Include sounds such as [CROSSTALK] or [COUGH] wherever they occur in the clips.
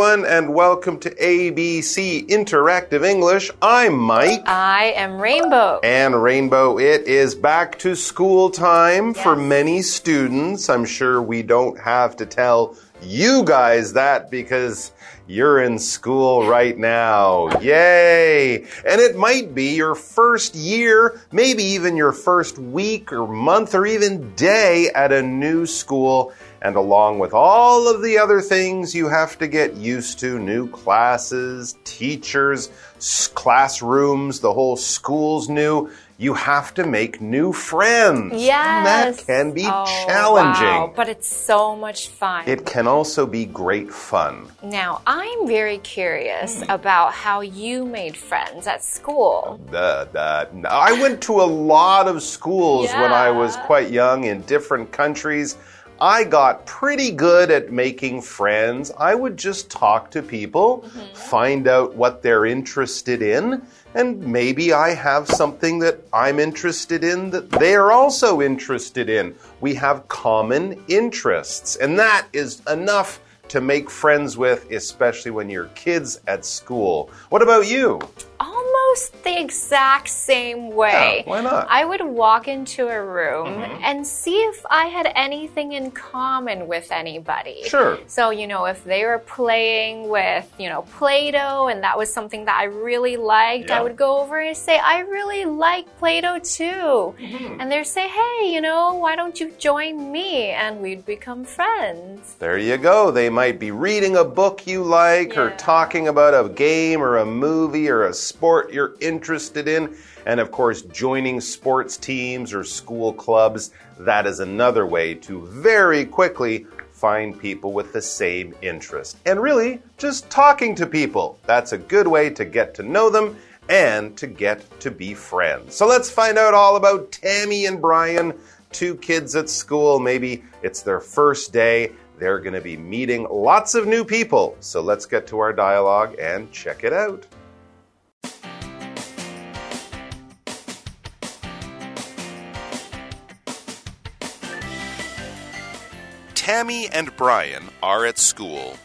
everyone, and welcome to ABC Interactive English. I'm Mike. I am Rainbow. And Rainbow, it is back to school time for many students. I'm sure we don't have to tell you guys that because you're in school right now. Yay! And it might be your first year, maybe even your first week or month or even day at a new school. And along with all of the other things you have to get used to new classes, teachers, classrooms, the whole school's new you have to make new friends. Yes. And that can be oh, challenging. Wow, but it's so much fun. It can also be great fun. Now, I'm very curious mm. about how you made friends at school. Uh, uh, I went to a lot of schools yeah. when I was quite young in different countries. I got pretty good at making friends. I would just talk to people, mm -hmm. find out what they're interested in, and maybe I have something that I'm interested in that they are also interested in. We have common interests, and that is enough to make friends with, especially when you're kids at school. What about you? almost the exact same way. Yeah, why not? I would walk into a room mm -hmm. and see if I had anything in common with anybody. Sure. So, you know, if they were playing with, you know, Play Doh and that was something that I really liked, yeah. I would go over and say, I really like Play Doh too. Mm -hmm. And they'd say, hey, you know, why don't you join me? And we'd become friends. There you go. They might be reading a book you like yeah. or talking about a game or a movie or a sport you're interested in. And of course, joining sports teams or school clubs, that is another way to very quickly find people with the same interest. And really, just talking to people. That's a good way to get to know them and to get to be friends. So let's find out all about Tammy and Brian, two kids at school. Maybe it's their first day. They're going to be meeting lots of new people. So let's get to our dialogue and check it out. Tammy and Brian are at school.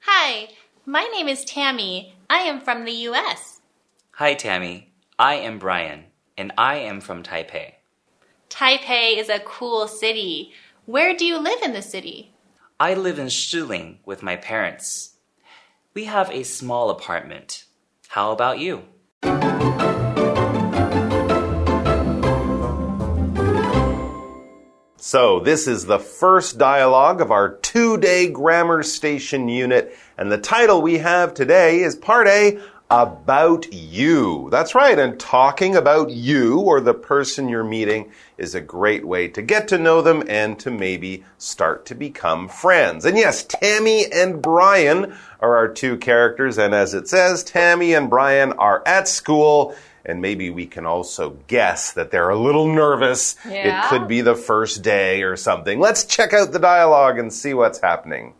Hi, my name is Tammy. I am from the U.S. Hi, Tammy. I am Brian, and I am from Taipei. Taipei is a cool city. Where do you live in the city? I live in Shilin with my parents. We have a small apartment. How about you? So, this is the first dialogue of our two day grammar station unit, and the title we have today is Part A About You. That's right, and talking about you or the person you're meeting is a great way to get to know them and to maybe start to become friends. And yes, Tammy and Brian are our two characters, and as it says, Tammy and Brian are at school and maybe we can also guess that they're a little nervous. Yeah. It could be the first day or something. Let's check out the dialogue and see what's happening.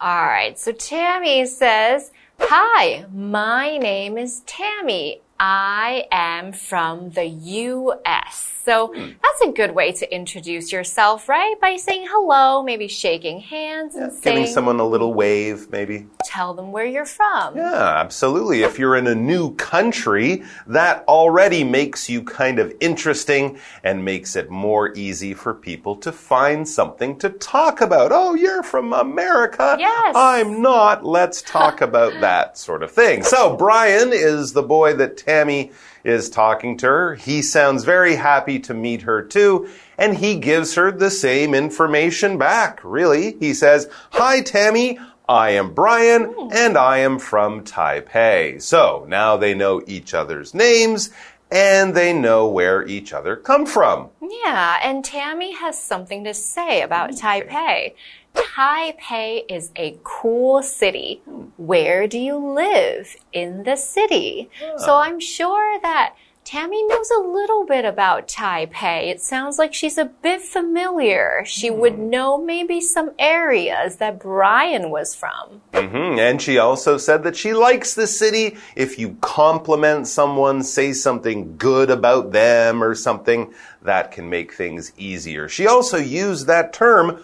All right, so Tammy says, Hi, my name is Tammy. I am from the US. So that's a good way to introduce yourself, right? By saying hello, maybe shaking hands yeah, and saying, giving someone a little wave, maybe. Tell them where you're from. Yeah, absolutely. If you're in a new country, that already makes you kind of interesting and makes it more easy for people to find something to talk about. Oh, you're from America. Yes. I'm not. Let's talk about that sort of thing. So Brian is the boy that Tammy is talking to her. He sounds very happy to meet her too, and he gives her the same information back, really. He says, Hi, Tammy. I am Brian, hmm. and I am from Taipei. So now they know each other's names and they know where each other come from. Yeah, and Tammy has something to say about okay. Taipei. Taipei is a cool city. Where do you live in the city? So I'm sure that Tammy knows a little bit about Taipei. It sounds like she's a bit familiar. She mm. would know maybe some areas that Brian was from. Mm -hmm. And she also said that she likes the city. If you compliment someone, say something good about them or something, that can make things easier. She also used that term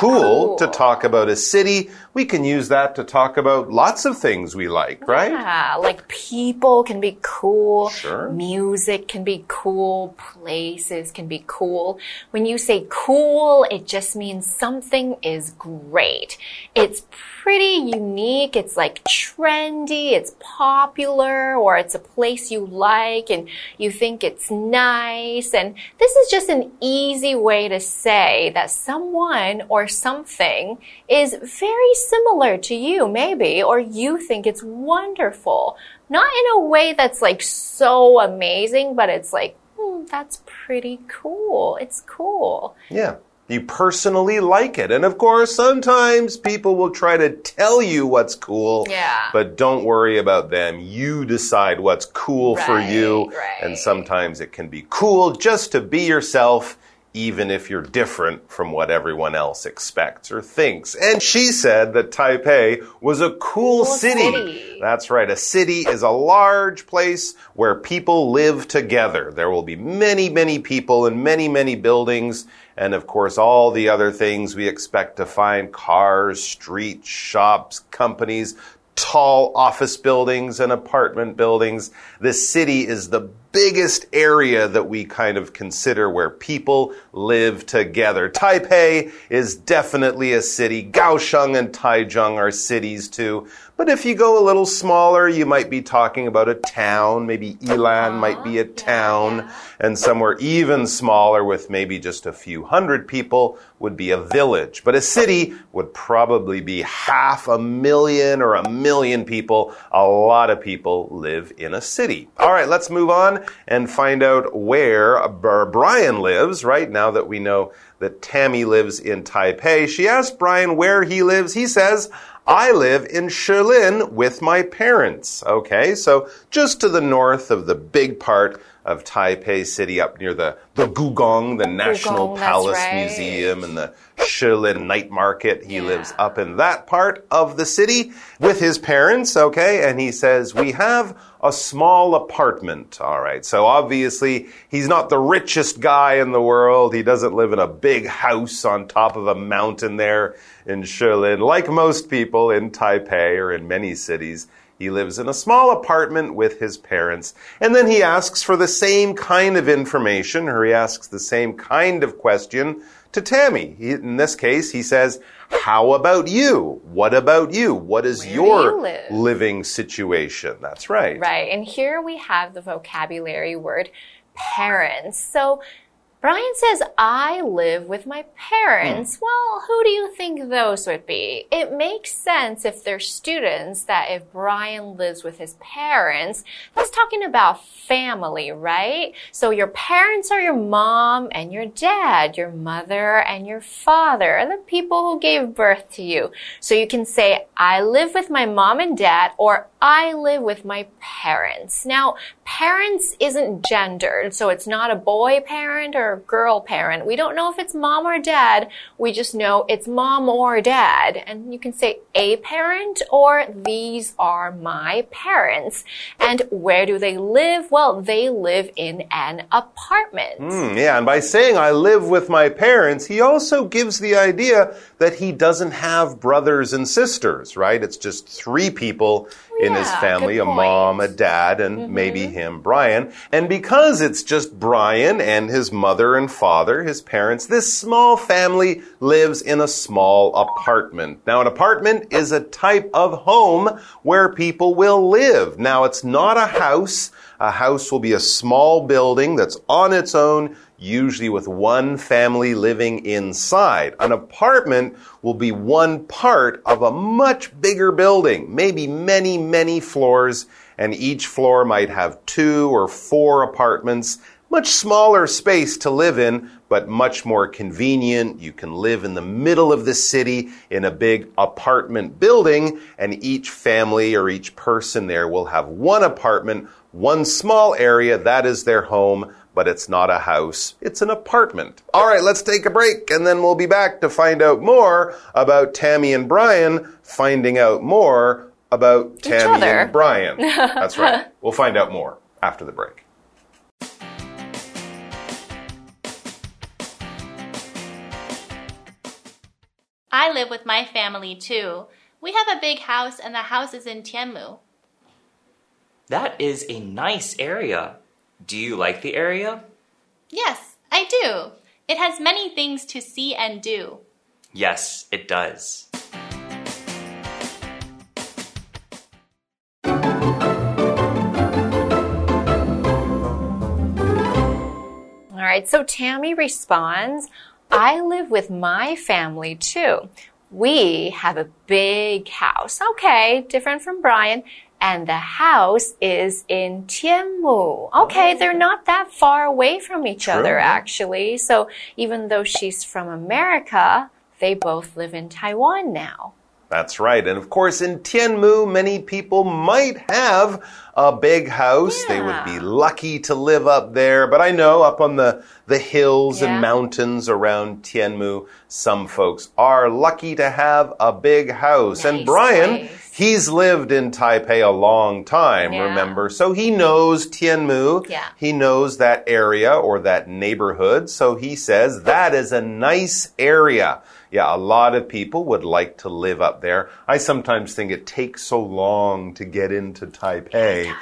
Cool, to talk about a city. We can use that to talk about lots of things we like, right? Yeah, like people can be cool. Sure. Music can be cool. Places can be cool. When you say cool, it just means something is great. It's pretty unique. It's like trendy. It's popular or it's a place you like and you think it's nice. And this is just an easy way to say that someone or something is very similar to you, maybe, or you think it's wonderful. Not in a way that's like so amazing, but it's like, hmm, that's pretty cool. It's cool. Yeah. You personally like it. And of course, sometimes people will try to tell you what's cool. Yeah. But don't worry about them. You decide what's cool for you. Right, right. And sometimes it can be cool just to be yourself, even if you're different from what everyone else expects or thinks. And she said that Taipei was a cool, Cool city. city. That's right. A city is a large place where people live together. There will be many, many people and many, many buildings. And of course, all the other things we expect to find cars, streets, shops, companies, tall office buildings and apartment buildings. This city is the biggest area that we kind of consider where people live together. Taipei is definitely a city. Kaohsiung and Taichung are cities too. But if you go a little smaller, you might be talking about a town. Maybe Ilan might be a town. And somewhere even smaller with maybe just a few hundred people would be a village. But a city would probably be half a million or a million people. A lot of people live in a city. All right, let's move on and find out where Brian lives, right? Now that we know that Tammy lives in Taipei. She asked Brian where he lives. He says, I live in Shilin with my parents. Okay, so just to the north of the big part of Taipei City, up near the, the Gugong, the National Gugong, that's Palace right. Museum, and the Shilin Night Market. He Yeah. lives up in that part of the city with his parents. Okay, and he says, We have a small apartment. All right, so obviously he's not the richest guy in the world. He doesn't live in a big house on top of a mountain there in Shilin, like most people in Taipei or in many cities. He lives in a small apartment with his parents. And then he asks for the same kind of information, or he asks the same kind of question to Tammy. He, in this case, he says, How about you? What about you? What is Where your you live?" living situation? That's right. Right. And here we have the vocabulary word parents. So Brian says, I live with my parents. Hmm. Well, who do you think those would be? It makes sense if they're students that if Brian lives with his parents, that's talking about family, right? So your parents are your mom and your dad, your mother and your father, the people who gave birth to you. So you can say, I live with my mom and dad, or I live with my parents. Now, parents isn't gendered, so it's not a boy parent or a girl parent. We don't know if it's mom or dad. We just know it's mom or dad. And you can say a parent or these are my parents. And where do they live? Well, they live in an apartment. Hmm, yeah, and by saying I live with my parents, he also gives the idea that he doesn't have brothers and sisters, right? It's just three people in his family a mom, a dad, and mm-hmm. maybe him, Brian. And because it's just Brian and his mother and father, his parents, this small family lives in a small apartment. Now, an apartment is a type of home where people will live. Now, it's not a house. A house will be a small building that's on its own, usually with one family living inside. An apartment will be one part of a much bigger building, maybe many, many floors, and each floor might have two or four apartments. Much smaller space to live in, but much more convenient. You can live in the middle of the city in a big apartment building, and each family or each person there will have one apartment, one small area, that is their home, but it's not a house, it's an apartment. All right, let's take a break, and then we'll be back to find out more about Tammy and Brian, finding out more about Tammy other. and Brian. [LAUGHS] That's right. We'll find out more after the break. I live with my family too. We have a big house and the house is in Tianmu. That is a nice area. Do you like the area? Yes, I do. It has many things to see and do. Yes, it does. All right, so Tammy responds, I live with my family too. We have a big house. Okay, different from Brian. And the house is in Tianmu. Okay, oh. they're not that far away from each other, actually. So even though she's from America, they both live in Taiwan now. That's right. And of course, in Tianmu, many people might have a big house. They would be lucky to live up there. But I know up on the, the hills Yeah. and mountains around Tianmu, some folks are lucky to have a big house. and Brian, nice. He's lived in Taipei a long time, Yeah. remember? So he knows Tianmu. Yeah. He knows that area or that neighborhood. So he says that is a nice area. Yeah, a lot of people would like to live up there. I sometimes think it takes so long to get into Taipei.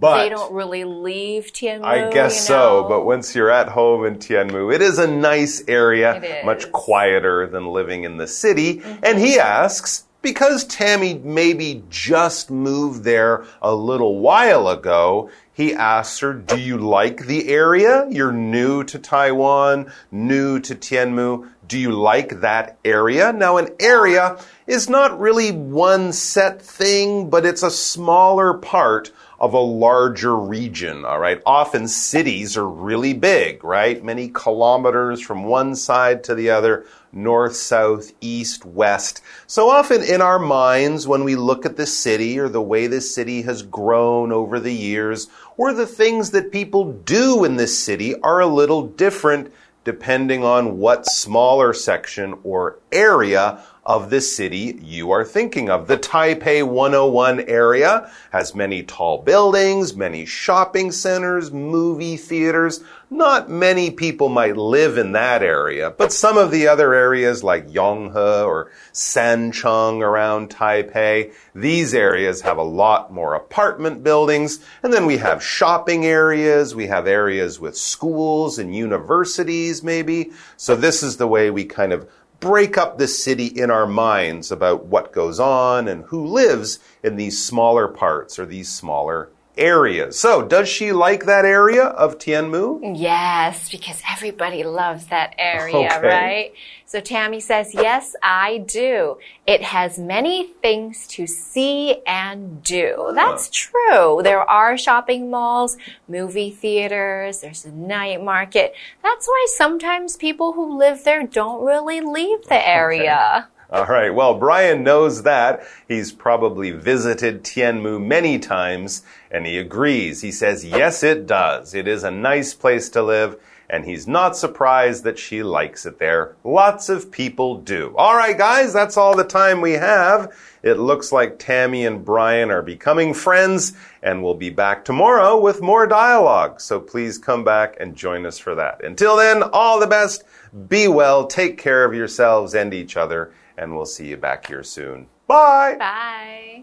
But they don't really leave Tianmu. I guess you so, but once you're at home in Tianmu, it is a nice area, much quieter than living in the city. Mm-hmm. And he asks, because Tammy maybe just moved there a little while ago, he asks her, Do you like the area? You're new to Taiwan, new to Tianmu. Do you like that area? Now, an area is not really one set thing, but it's a smaller part of a larger region, all right? Often cities are really big, right? Many kilometers from one side to the other, north, south, east, west. So often in our minds, when we look at the city or the way the city has grown over the years, or the things that people do in this city are a little different depending on what smaller section or area of the city you are thinking of. The Taipei 101 area has many tall buildings, many shopping centers, movie theaters. Not many people might live in that area, but some of the other areas like Yonghe or Sancheng around Taipei, these areas have a lot more apartment buildings. And then we have shopping areas, we have areas with schools and universities maybe. So this is the way we kind of break up the city in our minds about what goes on and who lives in these smaller parts or these smaller areas. So, does she like that area of Tianmu? Yes, because everybody loves that area, Okay. right? So Tammy says, Yes, I do. It has many things to see and do. That's true. There are shopping malls, movie theaters, there's a night market. That's why sometimes people who live there don't really leave the area. All right. Well, Brian knows that. He's probably visited Tianmu many times and he agrees. He says, yes, it does. It is a nice place to live and he's not surprised that she likes it there. Lots of people do. All right, guys, that's all the time we have. It looks like Tammy and Brian are becoming friends and we'll be back tomorrow with more dialogue. So please come back and join us for that. Until then, all the best. Be well. Take care of yourselves and each other and we'll see you back here soon. Bye. Bye.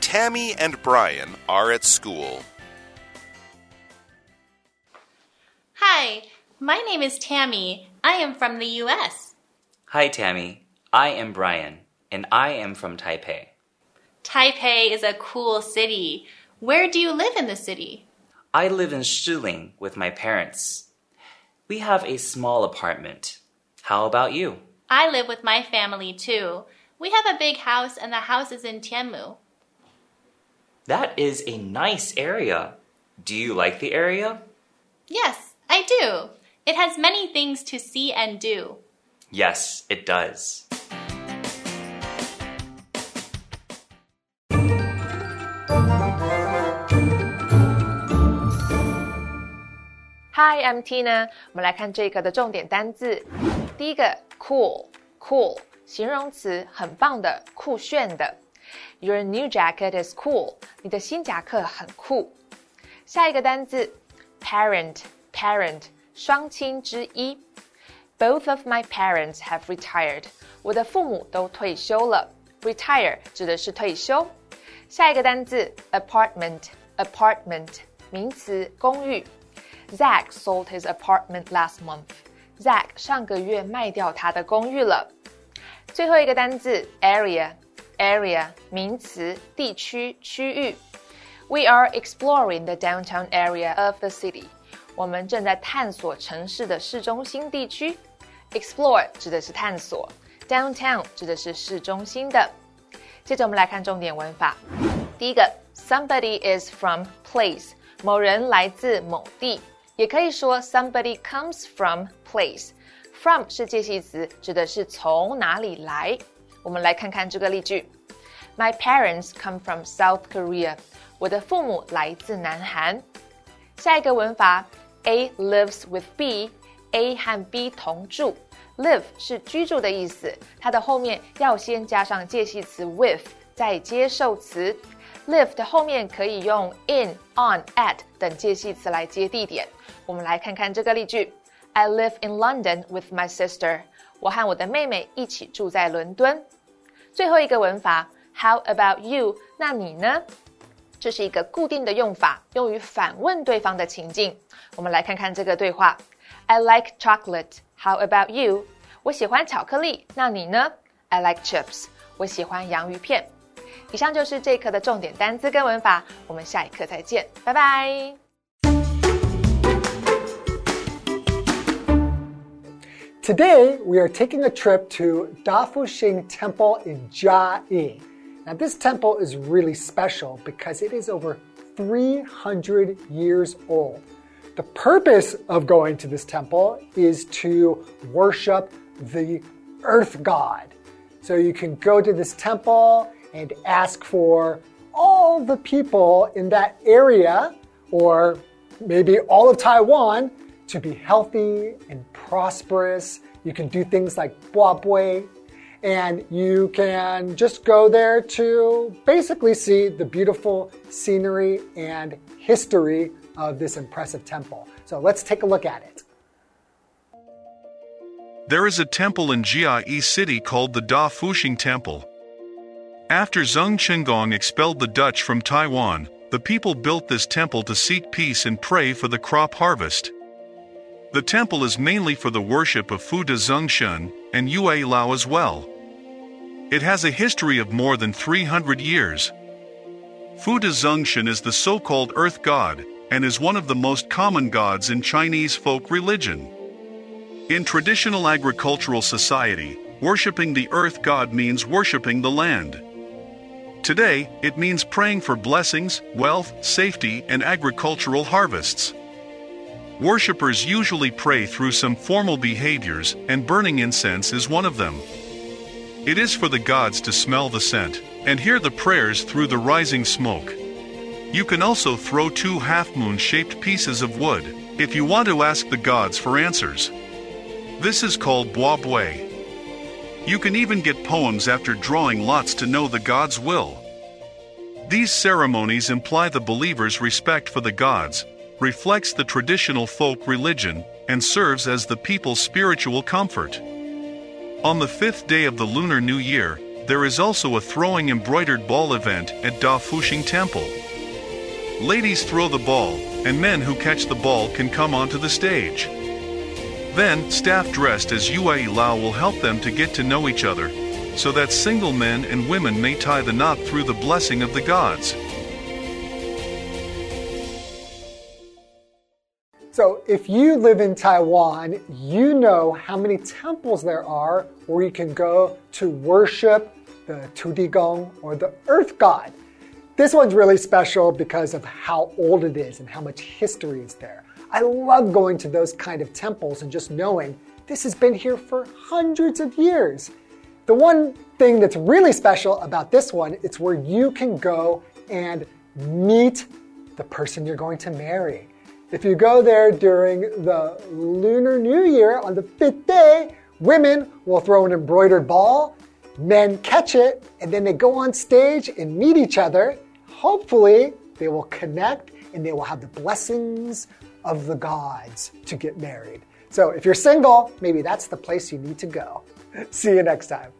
Tammy and Brian are at school. Hi, my name is Tammy. I am from the U.S. Hi, Tammy. I am Brian, and I am from Taipei. Taipei is a cool city. Where do you live in the city? I live in Shilin with my parents. We have a small apartment. How about you? I live with my family too. We have a big house and the house is in Tianmu. That is a nice area. Do you like the area? Yes, I do. It has many things to see and do. Yes, it does. Hi, I'm Tina。我们来看这个的重点单字。第一个，cool，cool，形容词，很棒的，酷炫的。 Your new jacket is cool. 你的新夹克很酷。下一个单字，parent，parent，双亲之一。Both of my parents have retired. 我的父母都退休了。Retire 指的是退休。下一个单字，apartment，apartment，名词，公寓。 Zach sold his apartment last month. Zach 上个月卖掉他的公寓了。最后一个单字，area，area，名词，地区，区域。We are exploring the downtown area of the city. 我们正在探索城市的市中心地区。Explore 指的是探索，downtown 指的是市中心的。接着我们来看重点文法。第一个，somebody is from place，某人来自某地，也可以说 somebody comes from place。from 是介系词，指的是从哪里来。我们来看看这个例句：My parents come from South Korea。我的父母来自南韩。下一个文法，A lives with B。A 和 B 同住，live 是居住的意思，它的后面要先加上介系词 with，再接受词。live 的后面可以用 in、on、at 等介系词来接地点。 我们来看看这个例句：I live in London with my sister。我和我的妹妹一起住在伦敦。最后一个文法，How about you？那你呢？这是一个固定的用法，用于反问对方的情境。我们来看看这个对话。I like chocolate. How about you? 我喜欢巧克力，那你呢？I like chips. 我喜欢洋芋片。以上就是这一课的重点单词跟文法，我们下一课再见，拜拜。Today, we are taking a trip to Dafuxing Temple in Jiayi. Now, this temple is really special because it is over 300 years old. The purpose of going to this temple is to worship the earth god. So you can go to this temple and ask for all the people in that area, or maybe all of Taiwan, to be healthy and prosperous. You can do things like buabui, and you can just go there to basically see the beautiful scenery and history of this impressive temple. So let's take a look at it. There is a temple in Jiayi City called the Da Fuxing Temple. After Zheng Chenggong expelled the Dutch from Taiwan, the people built this temple to seek peace and pray for the crop harvest. The temple is mainly for the worship of Fu De Zhengshen and Yue Lao as well. It has a history of more than 300 years. Fu De Zhengshen is the so-called earth god, and is one of the most common gods in Chinese folk religion. In traditional agricultural society, worshipping the earth god means worshipping the land. Today, it means praying for blessings, wealth, safety, and agricultural harvests. Worshippers usually pray through some formal behaviors, and burning incense is one of them. It is for the gods to smell the scent and hear the prayers through the rising smoke. You can also throw two half moon shaped pieces of wood if you want to ask the gods for answers. This is called buabui. You can even get poems after drawing lots to know the god's will. These ceremonies imply the believer's respect for the gods, reflects the traditional folk religion, and serves as the people's spiritual comfort. On the fifth day of the Lunar New Year, there is also a throwing embroidered ball event at Da Fuxing Temple. Ladies throw the ball, and men who catch the ball can come onto the stage. Then, staff dressed as Yue Lao will help them to get to know each other, so that single men and women may tie the knot through the blessing of the gods. If you live in Taiwan, you know how many temples there are where you can go to worship the Tudigong or the earth god. This one's really special because of how old it is and how much history is there. I love going to those kind of temples and just knowing this has been here for hundreds of years. The one thing that's really special about this one, it's where you can go and meet the person you're going to marry. If you go there during the Lunar New Year on the fifth day, women will throw an embroidered ball Men catch it and then they go on stage and meet each other. Hopefully, they will connect and they will have the blessings of the gods to get married. So if you're single, maybe that's the place you need to go. [LAUGHS] See you next time.